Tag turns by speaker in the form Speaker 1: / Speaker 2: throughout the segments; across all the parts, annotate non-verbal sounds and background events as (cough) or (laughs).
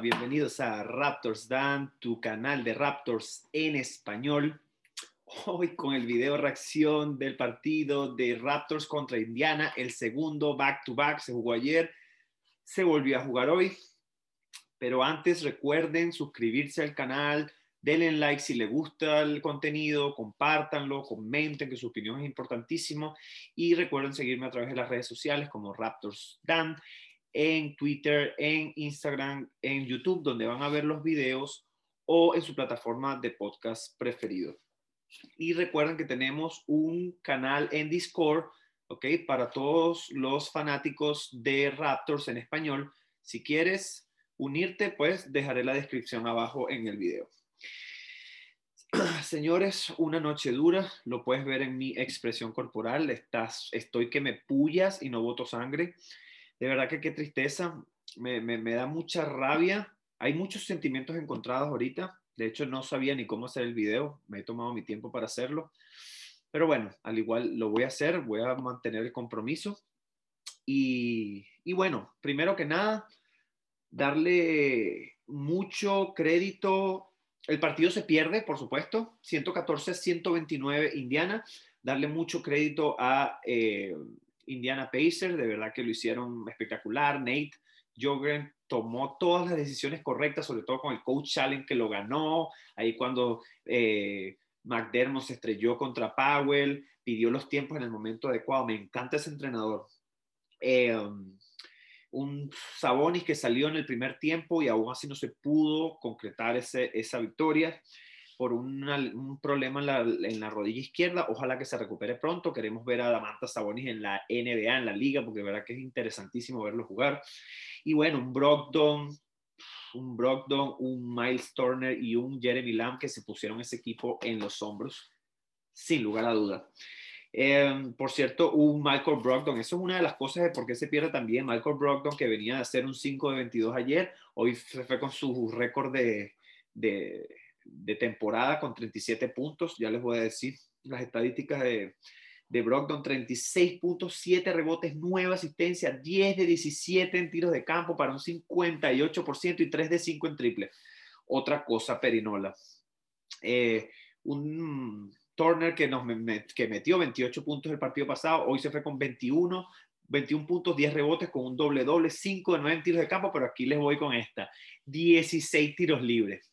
Speaker 1: Bienvenidos a Raptors Dan, tu canal de Raptors en español. Hoy con el video reacción del partido de Raptors contra Indiana, el segundo back to back, se jugó ayer, se volvió a jugar hoy. Pero antes recuerden suscribirse al canal, denle like si les gusta el contenido, compártanlo, comenten que su opinión es importantísimo y recuerden seguirme a través de las redes sociales como Raptors Dan en Twitter, en Instagram, en YouTube, donde van a ver los videos o en su plataforma de podcast preferido. Y recuerden que tenemos un canal en Discord, ¿ok? Para todos los fanáticos de Raptors en español. Si quieres unirte, pues dejaré la descripción abajo en el video. (clears throat) Señores, una noche dura, lo puedes ver en mi expresión corporal. Estás, estoy que me pullas y no boto sangre de verdad que qué tristeza, me, da mucha rabia. Hay muchos sentimientos encontrados ahorita. De hecho, no sabía ni cómo hacer el video. Me he tomado mi tiempo para hacerlo. Pero bueno, al igual lo voy a hacer. Voy a mantener el compromiso. Y, y bueno, primero que nada, darle mucho crédito. El partido se pierde, por supuesto. 114-129 Indiana. Darle mucho crédito a eh, Indiana Pacers, de verdad que lo hicieron espectacular. Nate Jogren tomó todas las decisiones correctas, sobre todo con el coach challenge que lo ganó, ahí cuando eh, McDermott se estrelló contra Powell, pidió los tiempos en el momento adecuado. Me encanta ese entrenador. Eh, un Sabonis que salió en el primer tiempo y aún así no se pudo concretar esa victoria por un problema en la, rodilla izquierda. Ojalá que se recupere pronto. Queremos ver a Damanta Sabonis en la NBA, en la liga, porque verdad que es interesantísimo verlo jugar. Y bueno, un Brogdon, un Brogdon, un Miles Turner y un Jeremy Lamb que se pusieron ese equipo en los hombros, sin lugar a duda. Em, por cierto, un Michael Brogdon, eso es una de las cosas de por qué se pierde también. Michael Brogdon, que venía de hacer un 5 de 22 ayer, hoy se fue con su récord de, de de temporada con 37 puntos. Ya les voy a decir las estadísticas de, de Brogdon, 36 puntos, 7 rebotes, 9 asistencias, 10 de 17 en tiros de campo para un 58% y 3 de 5 en triple. Otra cosa, Perinola. Eh, un Turner que, nos, que metió 28 puntos el partido pasado, hoy se fue con 21, 21 puntos, 10 rebotes con un doble doble, 5 de 9 en tiros de campo, pero aquí les voy con esta, 16 tiros libres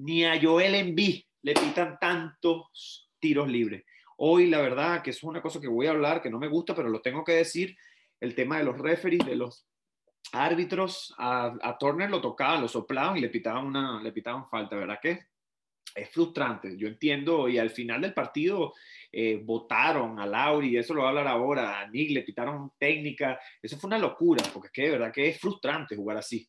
Speaker 1: ni a Joel Embiid le pitan tantos tiros libres. Hoy, la verdad, que es una cosa que voy a hablar, que no me gusta, pero lo tengo que decir, el tema de los referees, de los árbitros, a, Turner lo tocaban, lo soplaban y le pitaban, una, le pitaban falta, ¿verdad que? Es frustrante, yo entiendo, y al final del partido eh, votaron a Lauri, eso lo voy a hablar ahora, a Nick le pitaron técnica, eso fue una locura, porque es que de verdad que es frustrante jugar así.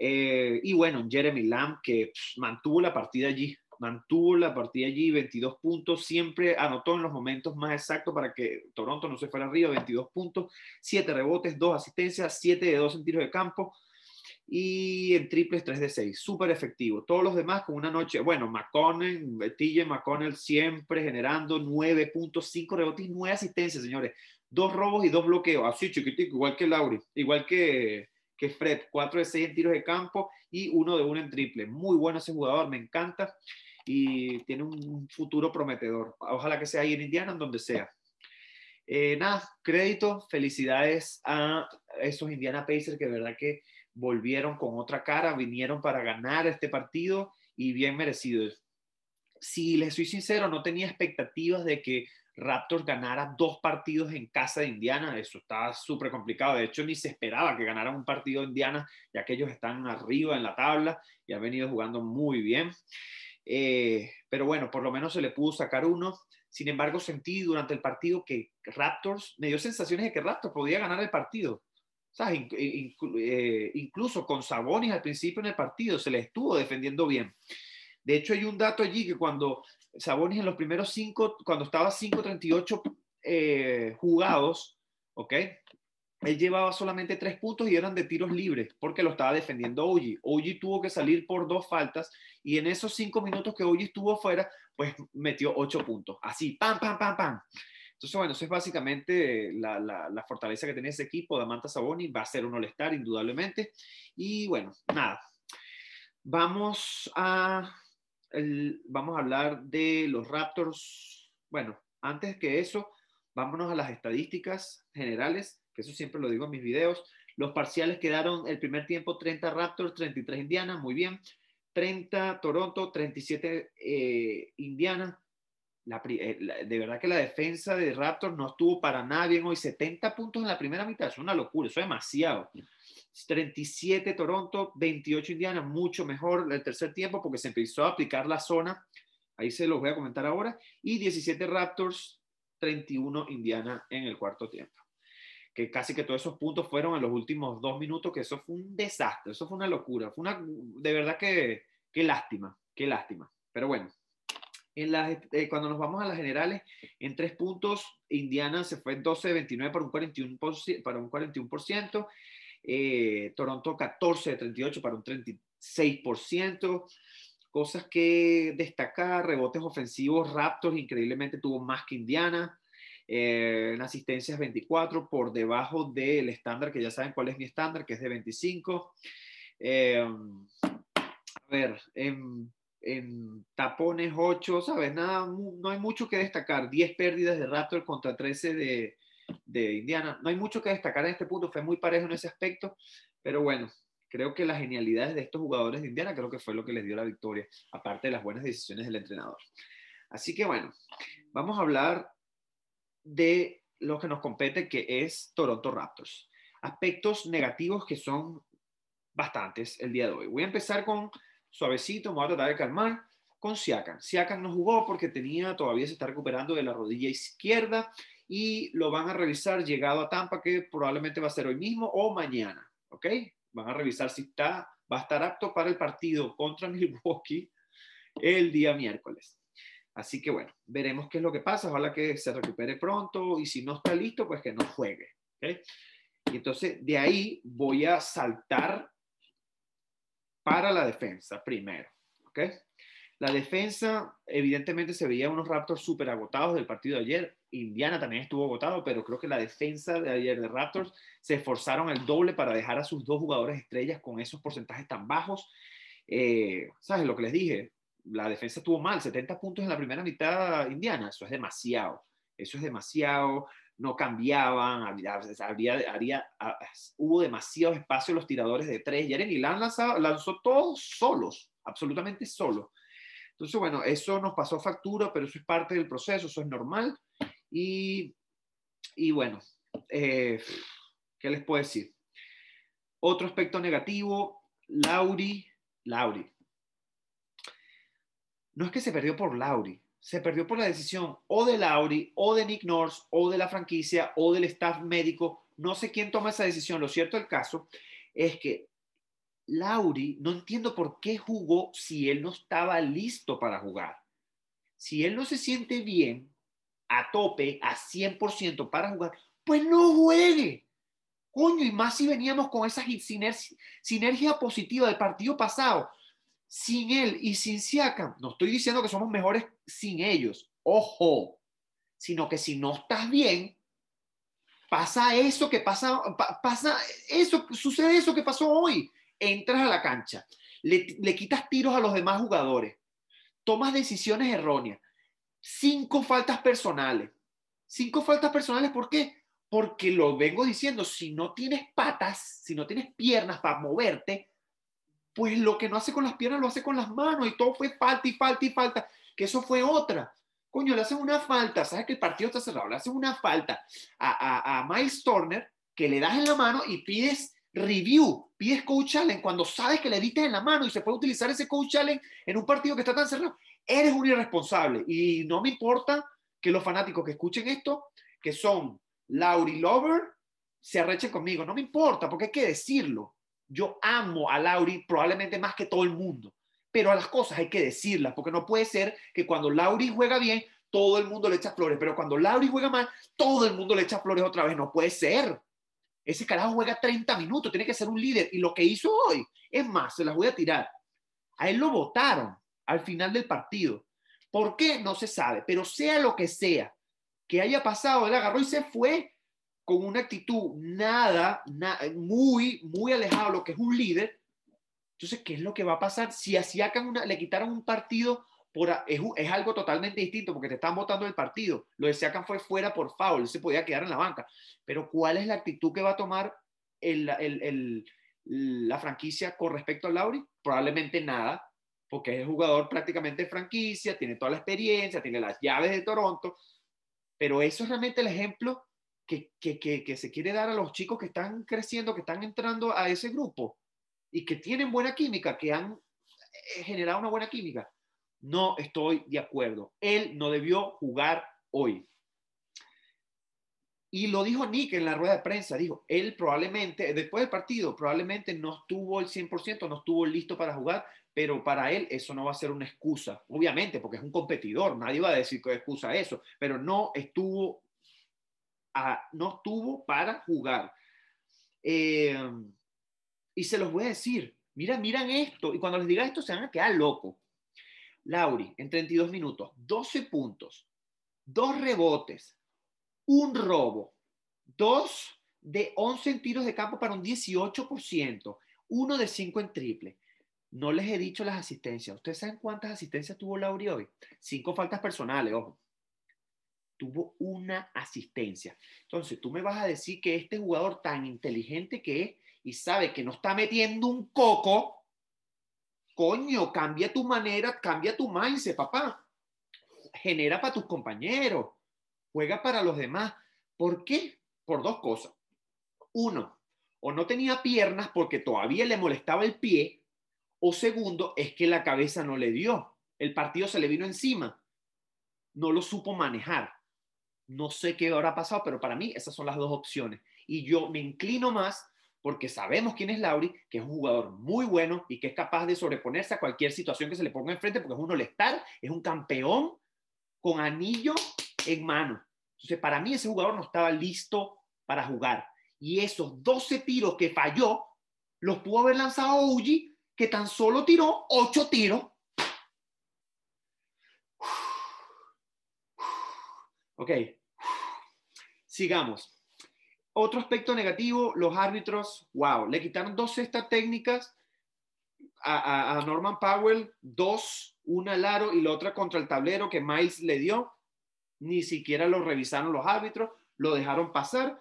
Speaker 1: Eh, y bueno, Jeremy Lamb que mantuvo la partida allí, mantuvo la partida allí, 22 puntos, siempre anotó en los momentos más exactos para que Toronto no se fuera arriba, 22 puntos, 7 rebotes, 2 asistencias, 7 de 2 en tiros de campo y en triples 3 de 6, súper efectivo. Todos los demás con una noche, bueno, McConnell, TJ McConnell siempre generando 9 puntos, 5 rebotes y 9 asistencias, señores. Dos robos y dos bloqueos, así chiquitico, igual que Lauri, igual que que Fred, 4 de 6 en tiros de campo y 1 de 1 en triple. Muy bueno ese jugador, me encanta y tiene un futuro prometedor. Ojalá que sea ahí en Indiana, en donde sea. Eh, nada, crédito, felicidades a esos Indiana Pacers que de verdad que volvieron con otra cara, vinieron para ganar este partido y bien merecidos. Si les soy sincero, no tenía expectativas de que Raptors ganara dos partidos en casa de Indiana, eso estaba súper complicado. De hecho, ni se esperaba que ganaran un partido Indiana, ya que ellos están arriba en la tabla y han venido jugando muy bien. Eh, pero bueno, por lo menos se le pudo sacar uno. Sin embargo, sentí durante el partido que Raptors, me dio sensaciones de que Raptors podía ganar el partido. Eh, incluso con Sabonis al principio en el partido se le estuvo defendiendo bien. De hecho, hay un dato allí que cuando Sabonis en los primeros cinco, cuando estaba 5.38 eh, jugados, ¿ok? Él llevaba solamente tres puntos y eran de tiros libres porque lo estaba defendiendo Oji. Oji tuvo que salir por dos faltas y en esos cinco minutos que Oji estuvo fuera, pues metió ocho puntos. Así, pam, pam, pam, pam. Entonces, bueno, eso es básicamente la, la, fortaleza que tiene ese equipo. Damanta Saboni va a ser un all indudablemente. Y bueno, nada. Vamos a, vamos a hablar de los Raptors. Bueno, antes que eso, vámonos a las estadísticas generales, que eso siempre lo digo en mis videos. Los parciales quedaron el primer tiempo 30 Raptors, 33 Indiana, muy bien. 30 Toronto, 37 eh, Indiana. Eh, de verdad que la defensa de Raptors no estuvo para nada bien hoy. 70 puntos en la primera mitad, es una locura, eso es demasiado. 37 Toronto, 28 Indiana, mucho mejor el tercer tiempo porque se empezó a aplicar la zona. Ahí se los voy a comentar ahora. Y 17 Raptors, 31 Indiana en el cuarto tiempo. Que casi que todos esos puntos fueron en los últimos dos minutos, que eso fue un desastre, eso fue una locura. Fue una, de verdad que, qué lástima, qué lástima. Pero bueno, en eh, cuando nos vamos a las generales, en tres puntos, Indiana se fue 12-29 para un 41%, para un 41%, eh, Toronto 14 38 para un 36%. Cosas que destacar, rebotes ofensivos, Raptors increíblemente tuvo más que Indiana. Eh, en asistencias 24 por debajo del estándar, que ya saben cuál es mi estándar, que es de 25. a ver, en en tapones 8, ¿sabes? Nada, no hay mucho que destacar. 10 pérdidas de Raptor contra 13 de, de, Indiana. No hay mucho que destacar en este punto, fue muy parejo en ese aspecto, pero bueno, creo que las genialidades de estos jugadores de Indiana creo que fue lo que les dio la victoria, aparte de las buenas decisiones del entrenador. Así que bueno, vamos a hablar de lo que nos compete, que es Toronto Raptors. Aspectos negativos que son bastantes el día de hoy. Voy a empezar con suavecito, me voy a tratar de calmar con Siakam. Siakam no jugó porque tenía, todavía se está recuperando de la rodilla izquierda y lo van a revisar llegado a Tampa, que probablemente va a ser hoy mismo o mañana, ¿ok? Van a revisar si está, va a estar apto para el partido contra (laughs) Milwaukee el día miércoles. Así que bueno, veremos qué es lo que pasa. Ojalá que se recupere pronto y si no está listo, pues que no juegue. ¿okay? Y entonces de ahí voy a saltar para la defensa primero. ¿ok? La defensa, evidentemente, se veía unos Raptors súper agotados del partido de ayer. Indiana también estuvo agotado, pero creo que la defensa de ayer de Raptors se esforzaron el doble para dejar a sus dos jugadores estrellas con esos porcentajes tan bajos. Eh, ¿Sabes lo que les dije? La defensa estuvo mal, 70 puntos en la primera mitad Indiana. Eso es demasiado. Eso es demasiado no cambiaban, había, ah, hubo demasiado espacio en los tiradores de tres. Jeremy Lamb lanzó, lanzó todos solos, absolutamente solo. Entonces, bueno, eso nos pasó factura, pero eso es parte del proceso, eso es normal. Y, y bueno, eh, ¿qué les puedo decir? Otro aspecto negativo, Lauri, Lauri. No es que se perdió por Lauri, se perdió por la decisión o de Lauri, o de Nick Nurse, o de la franquicia, o del staff médico. No sé quién toma esa decisión. Lo cierto del caso es que Lauri, no entiendo por qué jugó si él no estaba listo para jugar. Si él no se siente bien, a tope, a 100% para jugar, pues no juegue. Coño, y más si veníamos con esa sinergia positiva del partido pasado sin él y sin Siakam, no estoy diciendo que somos mejores sin ellos, ojo, sino que si no estás bien, pasa eso que pasa, pasa eso, sucede eso que pasó hoy. Entras a la cancha, le, le quitas tiros a los demás jugadores, tomas decisiones erróneas, cinco faltas personales. Cinco faltas personales, ¿por qué? Porque lo vengo diciendo, si no tienes patas, si no tienes piernas para moverte, pues lo que no hace con las piernas lo hace con las manos y todo fue falta y falta y falta, que eso fue otra. Coño, le hacen una falta, sabes que el partido está cerrado, le hacen una falta a, a, Miles Turner que le das en la mano y pides review, pides coach challenge cuando sabes que le diste en la mano y se puede utilizar ese coach challenge en un partido que está tan cerrado. Eres un irresponsable y no me importa que los fanáticos que escuchen esto, que son Laurie Lover, se arrechen conmigo. No me importa porque hay que decirlo. Yo amo a Lauri probablemente más que todo el mundo, pero a las cosas hay que decirlas, porque no puede ser que cuando Lauri juega bien, todo el mundo le echa flores, pero cuando Lauri juega mal, todo el mundo le echa flores otra vez. No puede ser. Ese carajo juega 30 minutos, tiene que ser un líder. Y lo que hizo hoy, es más, se las voy a tirar. A él lo votaron al final del partido. ¿Por qué? No se sabe, pero sea lo que sea, que haya pasado, él agarró y se fue con una actitud nada, muy, muy alejado de lo que es un líder. Entonces, ¿qué es lo que va a pasar? Si Siakam una, le quitaron un partido, por, es, es, algo totalmente distinto porque te están votando el partido. Lo de Siakam fue fuera por foul, él se podía quedar en la banca. Pero ¿cuál es la actitud que va a tomar el, el, el, la franquicia con respecto a Lauri? Probablemente nada, porque es jugador prácticamente de franquicia, tiene toda la experiencia, tiene las llaves de Toronto, pero eso es realmente el ejemplo que, que, que, se quiere dar a los chicos que están creciendo, que están entrando a ese grupo y que tienen buena química, que han eh, generado una buena química. No estoy de acuerdo. Él no debió jugar hoy. Y lo dijo Nick en la rueda de prensa, dijo, él probablemente, después del partido, probablemente no estuvo el 100%, no estuvo listo para jugar, pero para él eso no va a ser una excusa, obviamente, porque es un competidor, nadie va a decir que excusa eso, pero no estuvo, no estuvo para jugar. Eh, y se los voy a decir, mira, miran esto, y cuando les diga esto se van a quedar locos. Lauri, en 32 minutos, 12 puntos, dos rebotes, un robo, dos de 11 en tiros de campo para un 18%, uno de 5 en triple. No les he dicho las asistencias. ¿Ustedes saben cuántas asistencias tuvo Lauri hoy? Cinco faltas personales, ojo. Tuvo una asistencia. Entonces, tú me vas a decir que este jugador tan inteligente que es y sabe que no está metiendo un coco, coño, cambia tu manera, cambia tu mindset, papá. Genera para tus compañeros, juega para los demás. ¿Por qué? Por dos cosas. Uno, o no tenía piernas porque todavía le molestaba el pie o segundo, es que la cabeza no le dio. El partido se le vino encima. No lo supo manejar. No sé qué habrá pasado, pero para mí esas son las dos opciones. Y yo me inclino más porque sabemos quién es Lauri, que es un jugador muy bueno y que es capaz de sobreponerse a cualquier situación que se le ponga enfrente, porque es un all es un campeón con anillo en mano. Entonces, para mí ese jugador no estaba listo para jugar. Y esos 12 tiros que falló, los pudo haber lanzado Uji que tan solo tiró ocho tiros. Ok, sigamos. Otro aspecto negativo, los árbitros, wow, le quitaron dos cestas técnicas a, Norman Powell, dos, una al aro y la otra contra el tablero que Miles le dio. Ni siquiera lo revisaron los árbitros, lo dejaron pasar.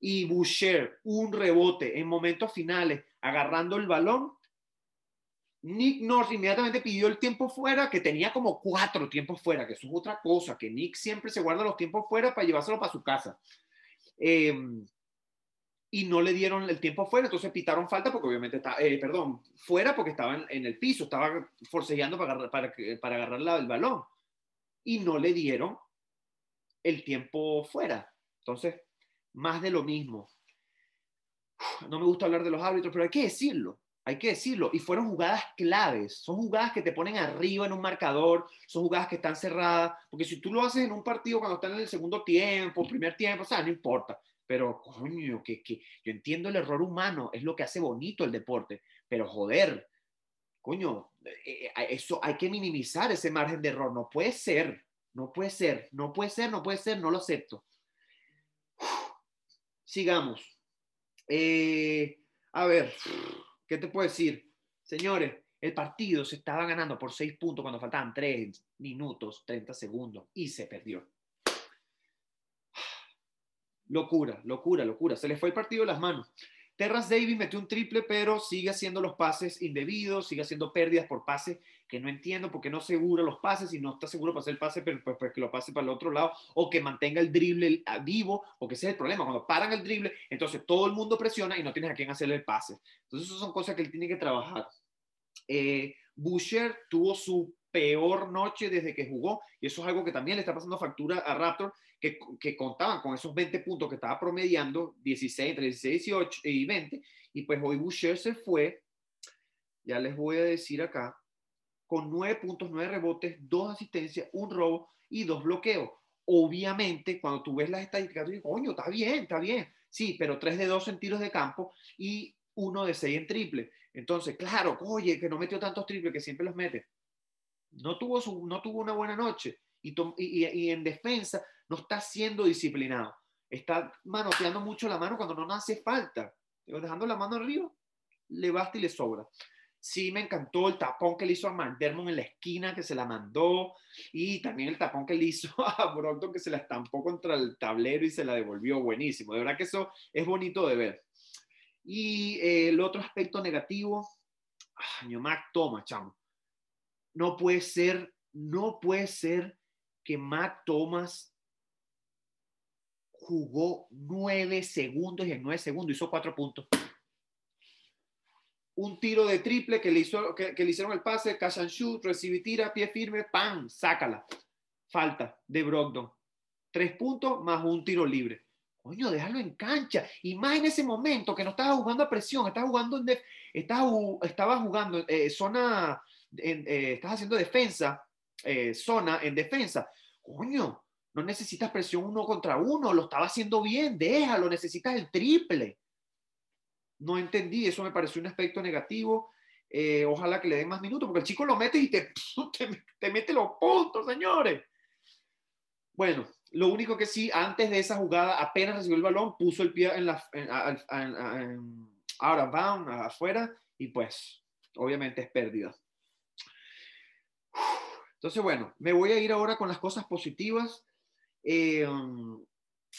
Speaker 1: Y Boucher, un rebote en momentos finales, agarrando el balón, Nick North inmediatamente pidió el tiempo fuera, que tenía como cuatro tiempos fuera, que eso es otra cosa, que Nick siempre se guarda los tiempos fuera para llevárselo para su casa. Em, y no le dieron el tiempo fuera, entonces pitaron falta porque obviamente está, eh, perdón, fuera porque estaban en, el piso, estaba forcejeando para, agarrar, para, para agarrar el balón. Y no le dieron el tiempo fuera. Entonces, más de lo mismo. No me gusta hablar de los árbitros, pero hay que decirlo hay que decirlo, y fueron jugadas claves, son jugadas que te ponen arriba en un marcador, son jugadas que están cerradas, porque si tú lo haces en un partido cuando están en el segundo tiempo, primer tiempo, o sea, no importa, pero coño, que, que yo entiendo el error humano, es lo que hace bonito el deporte, pero joder, coño, eh, eh, eso hay que minimizar ese margen de error, no puede ser, no puede ser, no puede ser, no puede ser, no lo acepto. Sigamos. Eh, a ver. ¿Qué te puedo decir? Señores, el partido se estaba ganando por seis puntos cuando faltaban tres minutos, 30 segundos y se perdió. Locura, locura, locura. Se le fue el partido de las manos. Terras Davis metió un triple, pero sigue haciendo los pases indebidos, sigue haciendo pérdidas por pase que no entiendo porque no seguro los pases y no está seguro para hacer el pase, pero pues, pues, que lo pase para el otro lado o que mantenga el drible vivo, porque ese es el problema. Cuando paran el drible, entonces todo el mundo presiona y no tienes a quién hacerle el pase. Entonces, esas son cosas que él tiene que trabajar. Eh, Boucher tuvo su peor noche desde que jugó y eso es algo que también le está pasando factura a Raptor que, que contaban con esos 20 puntos que estaba promediando 16 entre 16 18 y 20 y pues hoy Boucher se fue ya les voy a decir acá con 9 puntos, 9 rebotes, 2 asistencias, un robo y 2 bloqueos. Obviamente, cuando tú ves las estadísticas, tú dices, coño, está bien, está bien. Sí, pero 3 de 2 en tiros de campo y 1 de 6 en triple. Entonces, claro, oye, que no metió tantos triples, que siempre los mete. No tuvo, su, no tuvo una buena noche. Y, y, y, en defensa, no está siendo disciplinado. Está manoteando mucho la mano cuando no hace falta. Dejando la mano arriba, le basta y le sobra. Sí, me encantó el tapón que le hizo a McDermott en la esquina, que se la mandó, y también el tapón que le hizo (laughs) a Brockton, que se la estampó contra el tablero y se la devolvió. Buenísimo. De verdad que eso es bonito de ver. Y eh, el otro aspecto negativo, año Mac Thomas, chamo. No puede ser, no puede ser que Mac Thomas jugó nueve segundos y en nueve segundos hizo cuatro puntos un tiro de triple que le, hizo, que, le hicieron el pase, catch and shoot, recibe tira, pie firme, ¡pam! Sácala. Falta de Brogdon. Tres puntos más un tiro libre. Coño, déjalo en cancha. Y más en ese momento que no estaba jugando a presión, estaba jugando en estaba, jugando eh, zona, eh, estás haciendo defensa, eh, zona en defensa. Coño, no necesitas presión uno contra uno, lo estaba haciendo bien, déjalo, necesitas el triple no entendí, eso me pareció un aspecto negativo. Eh, ojalá que le den más minutos, porque el chico lo mete y (laughs) te, te, mete los puntos, señores. Bueno, lo único que sí, antes de esa jugada, apenas recibió el balón, puso el pie en la, ahora bound, afuera, y pues, obviamente es pérdida. Entonces, bueno, me voy a ir ahora con las cosas positivas. Eh,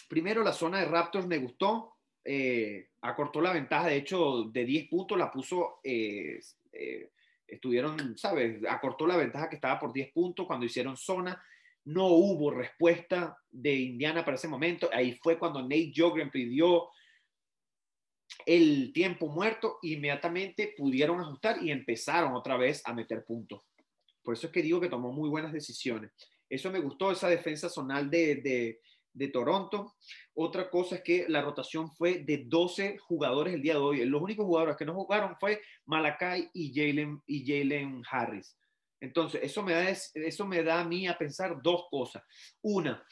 Speaker 1: primero, la zona de Raptors me gustó. Eh, acortó la ventaja, de hecho, de 10 puntos la puso, eh, eh, estuvieron, ¿sabes? Acortó la ventaja que estaba por 10 puntos cuando hicieron zona. No hubo respuesta de Indiana para ese momento. Ahí fue cuando Nate Jogren pidió el tiempo muerto. Inmediatamente pudieron ajustar y empezaron otra vez a meter puntos. Por eso es que digo que tomó muy buenas decisiones. Eso me gustó, esa defensa zonal de, de Toronto. Otra cosa es que la rotación fue de 12 jugadores el día de hoy. Los únicos jugadores que no jugaron fue Malakai y Jalen y Jalen Harris. Entonces, eso me, da, eso me da a mí a pensar dos cosas. Una,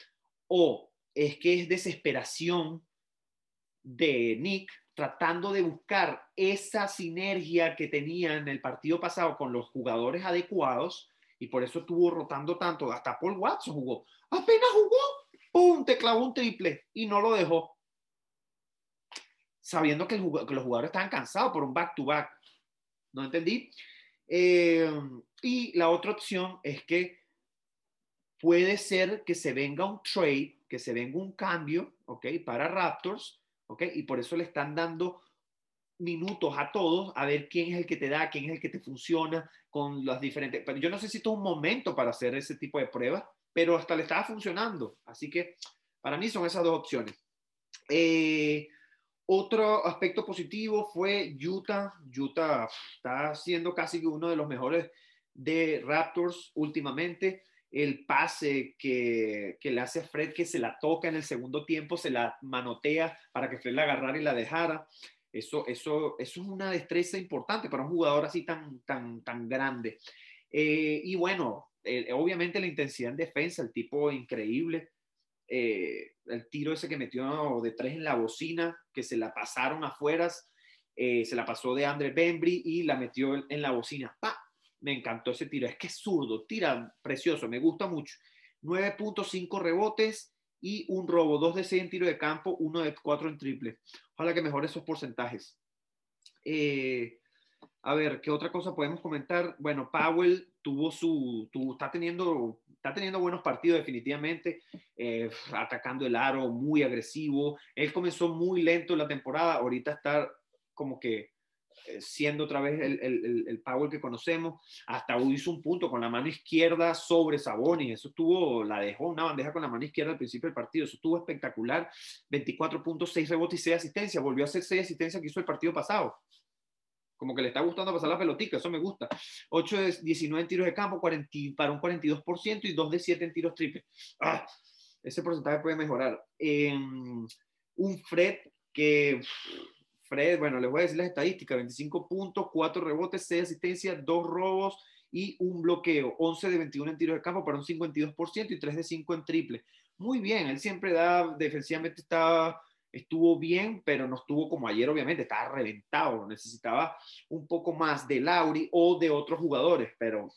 Speaker 1: o es que es desesperación de Nick tratando de buscar esa sinergia que tenía en el partido pasado con los jugadores adecuados y por eso estuvo rotando tanto. Hasta Paul Watson jugó. Apenas jugó ¡pum! Te clavó un triple y no lo dejó. Sabiendo que, los jugadores estaban cansados por un back-to-back. No entendí. Eh, y la otra opción es que puede ser que se venga un trade, que se venga un cambio, ¿ok? Para Raptors, ¿ok? Y por eso le están dando minutos a todos a ver quién es el que te da, quién es el que te funciona con las diferentes. Pero yo no un momento para hacer ese tipo de pruebas, pero hasta le estaba funcionando. Así que para mí son esas dos opciones. Eh, otro aspecto positivo fue Utah. Utah está siendo casi uno de los mejores de Raptors últimamente. El pase que, que, le hace a Fred, que se la toca en el segundo tiempo, se la manotea para que Fred la agarrara y la dejara. Eso, eso, eso es una destreza importante para un jugador así tan, tan, tan grande. Eh, y bueno, obviamente la intensidad en defensa, el tipo increíble. Eh, el tiro ese que metió de tres en la bocina, que se la pasaron afuera, eh, se la pasó de Andre Bembry y la metió en la bocina. ¡Pa! Me encantó ese tiro. Es que es zurdo, tira precioso, me gusta mucho. 9.5 rebotes y un robo, 2 de 6 en tiro de campo, 1 de 4 en triple. Ojalá que mejore esos porcentajes. Eh, a ver, ¿qué otra cosa podemos comentar? Bueno, Powell tuvo su, está, teniendo, está teniendo buenos partidos definitivamente, eh, atacando el aro, muy agresivo. Él comenzó muy lento la temporada, ahorita está como que siendo otra vez el, el, el, Powell que conocemos. Hasta hizo un punto con la mano izquierda sobre Sabonis. Eso estuvo, la dejó una bandeja con la mano izquierda al principio del partido. Eso estuvo espectacular. 24.6 rebotes y 6 asistencias. Volvió a hacer 6 asistencias que hizo el partido pasado. Como que le está gustando pasar la pelotica, eso me gusta. 8 de 19 en tiros de campo, 40, para un 42% y 2 de 7 en tiros triple. Ah, ese porcentaje puede mejorar. un Fred que, Fred, bueno, les voy a decir las estadísticas, 25 puntos, 4 rebotes, 6 asistencias, 2 robos y un bloqueo. 11 de 21 en tiros de campo para un 52% y 3 de 5 en triple. Muy bien, él siempre da, defensivamente está estuvo bien, pero no estuvo como ayer, obviamente, estaba reventado, necesitaba un poco más de Lauri o de otros jugadores, pero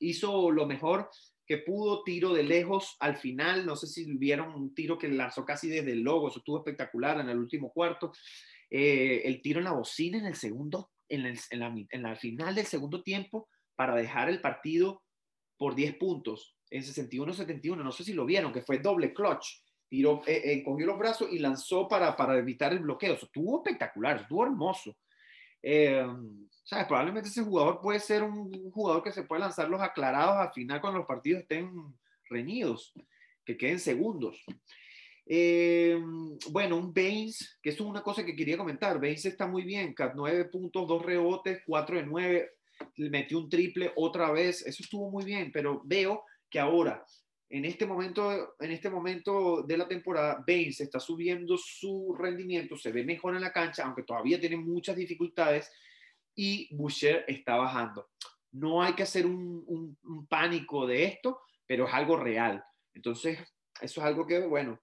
Speaker 1: hizo lo mejor que pudo, tiro de lejos al final, no sé si vieron un tiro que lanzó casi desde el logo, eso estuvo espectacular en el último cuarto, eh, el tiro en la bocina en el segundo, en, en, la, final del segundo tiempo para dejar el partido por 10 puntos en 61-71, no sé si lo vieron, que fue doble clutch, tiró, eh, eh, cogió los brazos y lanzó para, para evitar el bloqueo, eso estuvo espectacular, estuvo hermoso. Eh, ¿sabes? Probablemente ese jugador puede ser un jugador que se puede lanzar los aclarados al final cuando los partidos estén reñidos, que queden segundos. Eh, bueno, un Baines, que eso es una cosa que quería comentar. Baines está muy bien, 9 puntos, 2 rebotes, 4 de 9, le metió un triple otra vez, eso estuvo muy bien, pero veo que ahora en este momento, en este momento de la temporada, Baines está subiendo su rendimiento, se ve mejor en la cancha, aunque todavía tiene muchas dificultades, y Boucher está bajando. No hay que hacer un, pánico de esto, pero es algo real. Entonces, eso es algo que, bueno,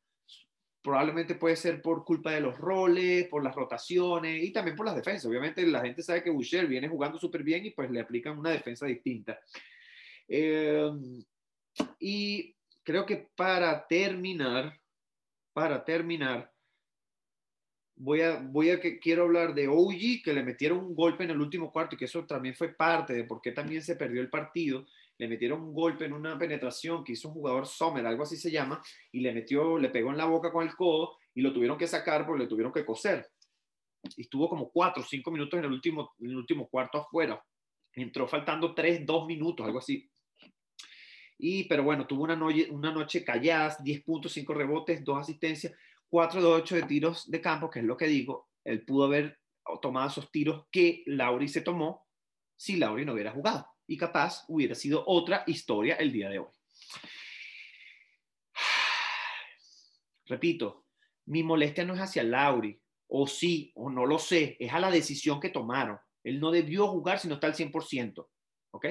Speaker 1: probablemente puede ser por culpa de los roles, por las rotaciones y también por las defensas. Obviamente la gente sabe que Boucher viene jugando súper bien y pues le aplican una defensa distinta. Eh, y creo que para terminar, para terminar, voy a, voy a que quiero hablar de OG, que le metieron un golpe en el último cuarto y que eso también fue parte de por qué también se perdió el partido. Le metieron un golpe en una penetración que hizo un jugador Sommer, algo así se llama, y le metió, le pegó en la boca con el codo y lo tuvieron que sacar porque le tuvieron que coser. Y estuvo como cuatro o cinco minutos en el último, último cuarto afuera. Entró faltando tres, dos minutos, algo así. Y, pero bueno, tuvo una, noche, una noche callada, 10 puntos, 5 rebotes, 2 asistencias, 4 de 8 de tiros de campo, que es lo que digo. Él pudo haber tomado esos tiros que Lauri se tomó si Lauri no hubiera jugado. Y capaz hubiera sido otra historia el día de hoy. (sighs) Repito, mi molestia no es hacia Lauri, o sí, o no lo sé, es a la decisión que tomaron. Él no debió jugar si no está al 100%. ¿Ok?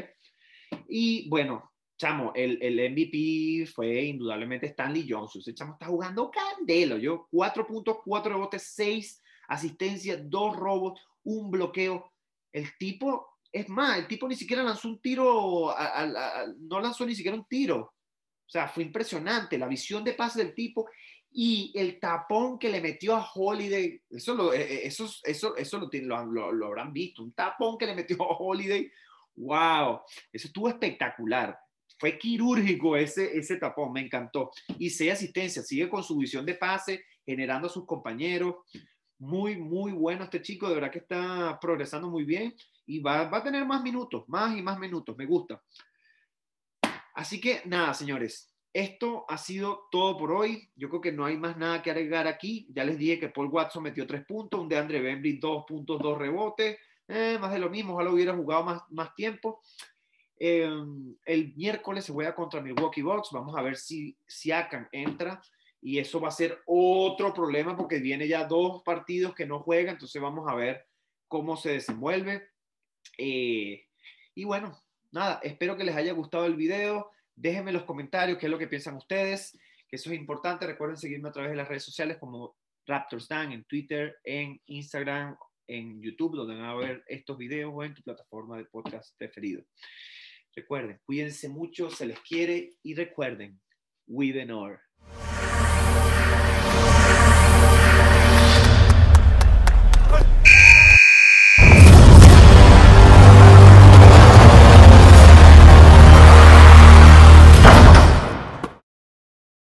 Speaker 1: Y bueno, chamo, el, el MVP fue indudablemente Stanley Johnson. Ese chamo está jugando candelo. Yo, 4 puntos, 4 rebotes, 6 asistencias, 2 robos, un bloqueo. El tipo, es más, el tipo ni siquiera lanzó un tiro, no lanzó ni siquiera un tiro. O sea, fue impresionante la visión de pase del tipo y el tapón que le metió a Holiday. Eso lo, eh, eh, eso, eso, eso lo, lo, lo habrán visto. Un tapón que le metió a Holiday. ¡Wow! Eso estuvo espectacular fue quirúrgico ese, ese tapón, me encantó. Y seis asistencia, sigue con su visión de pase, generando a sus compañeros. Muy, muy bueno este chico, de verdad que está progresando muy bien y va, va a tener más minutos, más y más minutos, me gusta. Así que nada, señores, esto ha sido todo por hoy. Yo creo que no hay más nada que agregar aquí. Ya les dije que Paul Watson metió tres puntos, un de Andre Bembry dos puntos, dos rebotes. Eh, más de lo mismo, ojalá hubiera jugado más, más tiempo. Em, el miércoles se juega contra Milwaukee Bucks. Vamos a ver si Siakam entra y eso va a ser otro problema porque viene ya dos partidos que no juega, entonces vamos a ver cómo se desenvuelve. Eh, y bueno, nada, espero que les haya gustado el video. Déjenme en los comentarios qué es lo que piensan ustedes, que eso es importante. Recuerden seguirme a través de las redes sociales como Raptors Dan en Twitter, en Instagram, en YouTube, donde van a ver estos videos o en tu plataforma de podcast preferido. Recuerden, cuídense mucho, se les quiere y recuerden, we the.